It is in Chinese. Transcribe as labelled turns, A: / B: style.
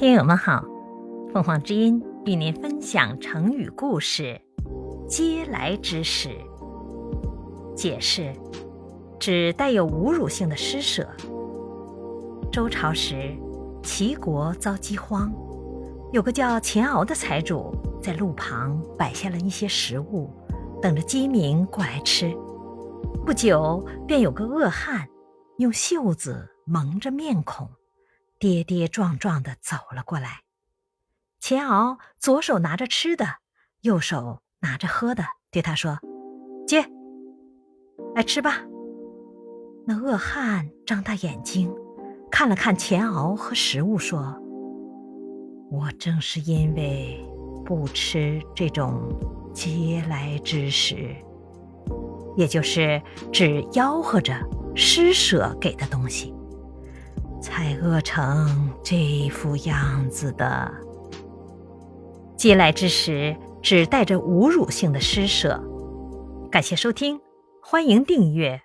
A: 听友们好，凤凰之音与您分享成语故事“嗟来之食”。解释：指带有侮辱性的施舍。周朝时，齐国遭饥荒，有个叫钱敖的财主在路旁摆下了一些食物，等着饥民过来吃。不久，便有个恶汉用袖子蒙着面孔。跌跌撞撞地走了过来，钱敖左手拿着吃的，右手拿着喝的，对他说：“接，来吃吧。”那恶汉张大眼睛，看了看钱敖和食物，说：“我正是因为不吃这种嗟来之食，也就是只吆喝着施舍给的东西。”才饿成这副样子的。嗟来之食，只带着侮辱性的施舍。感谢收听，欢迎订阅。